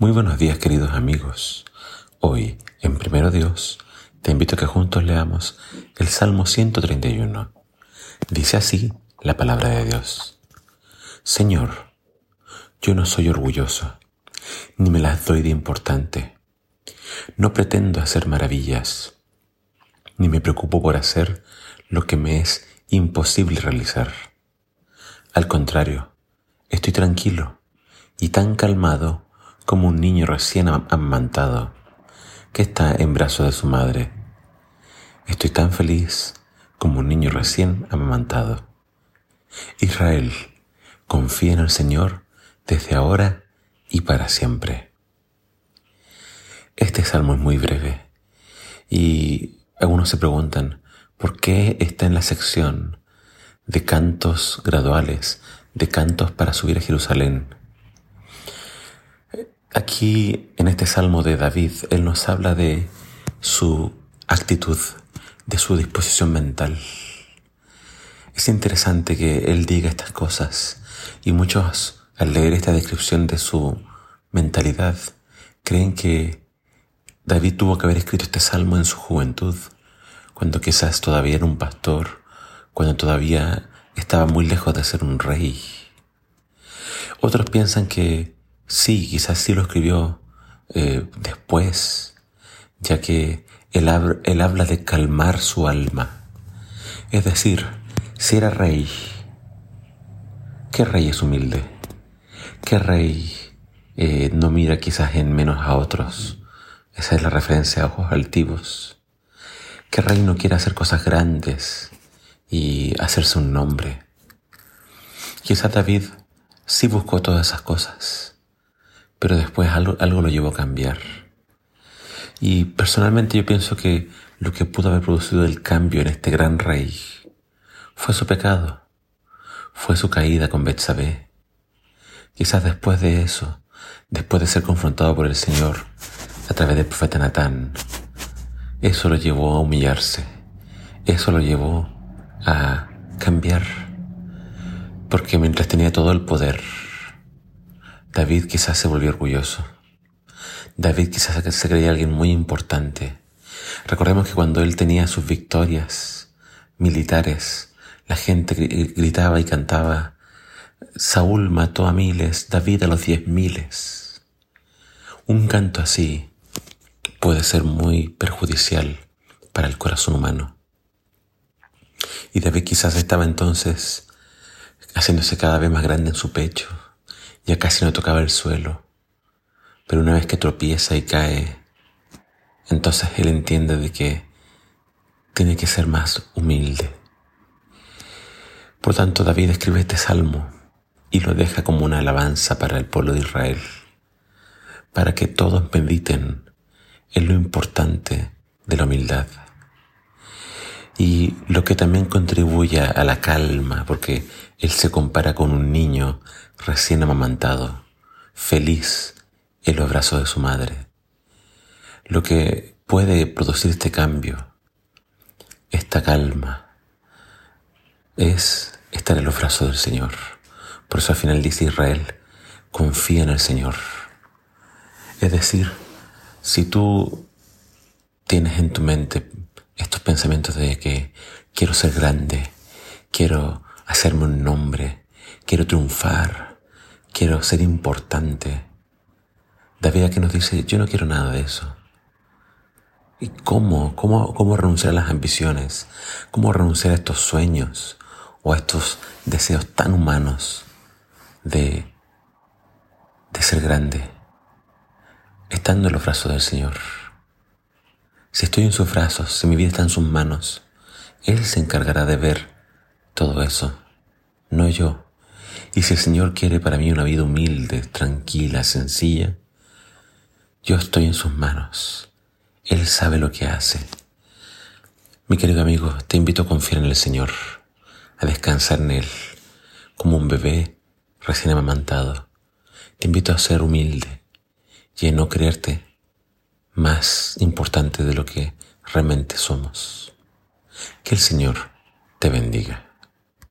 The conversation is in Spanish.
Muy buenos días queridos amigos. Hoy, en Primero Dios, te invito a que juntos leamos el Salmo 131. Dice así la palabra de Dios. Señor, yo no soy orgulloso, ni me las doy de importante. No pretendo hacer maravillas, ni me preocupo por hacer lo que me es imposible realizar. Al contrario, estoy tranquilo y tan calmado como un niño recién amamantado que está en brazos de su madre. Estoy tan feliz como un niño recién amamantado. Israel, confía en el Señor desde ahora y para siempre. Este salmo es muy breve y algunos se preguntan por qué está en la sección de cantos graduales, de cantos para subir a Jerusalén. Aquí, en este salmo de David, él nos habla de su actitud, de su disposición mental. Es interesante que él diga estas cosas y muchos, al leer esta descripción de su mentalidad, creen que David tuvo que haber escrito este salmo en su juventud, cuando quizás todavía era un pastor, cuando todavía estaba muy lejos de ser un rey. Otros piensan que Sí, quizás sí lo escribió eh, después, ya que él, habla de calmar su alma. Es decir, si era rey, ¿qué rey es humilde? ¿Qué rey eh, no mira quizás en menos a otros? Esa es la referencia a ojos altivos. ¿Qué rey no quiere hacer cosas grandes y hacerse un nombre? Quizás David sí buscó todas esas cosas pero después algo, algo lo llevó a cambiar. Y personalmente yo pienso que lo que pudo haber producido el cambio en este gran rey fue su pecado, fue su caída con Betsabé. Quizás después de eso, después de ser confrontado por el Señor a través del profeta Natán, eso lo llevó a humillarse, eso lo llevó a cambiar, porque mientras tenía todo el poder, David quizás se volvió orgulloso. David quizás se creía alguien muy importante. Recordemos que cuando él tenía sus victorias militares, la gente gritaba y cantaba, Saúl mató a miles, David a los diez miles. Un canto así puede ser muy perjudicial para el corazón humano. Y David quizás estaba entonces haciéndose cada vez más grande en su pecho, ya casi no tocaba el suelo, pero una vez que tropieza y cae, entonces él entiende de que tiene que ser más humilde. Por tanto, David escribe este salmo y lo deja como una alabanza para el pueblo de Israel, para que todos mediten en lo importante de la humildad. Y lo que también contribuye a la calma, porque él se compara con un niño recién amamantado, feliz en los brazos de su madre. Lo que puede producir este cambio, esta calma, es estar en los brazos del Señor. Por eso al final dice Israel, confía en el Señor. Es decir, si tú tienes en tu mente estos pensamientos de que quiero ser grande, quiero hacerme un nombre, quiero triunfar, quiero ser importante. David aquí nos dice, yo no quiero nada de eso. ¿Y cómo? ¿Cómo, cómo renunciar a las ambiciones? ¿Cómo renunciar a estos sueños o a estos deseos tan humanos de, de ser grande? Estando en los brazos del Señor. Si estoy en sus brazos, si mi vida está en sus manos, Él se encargará de ver todo eso, no yo. Y si el Señor quiere para mí una vida humilde, tranquila, sencilla, yo estoy en sus manos. Él sabe lo que hace. Mi querido amigo, te invito a confiar en el Señor, a descansar en Él, como un bebé recién amamantado. Te invito a ser humilde y a no creerte más importante de lo que realmente somos. Que el Señor te bendiga.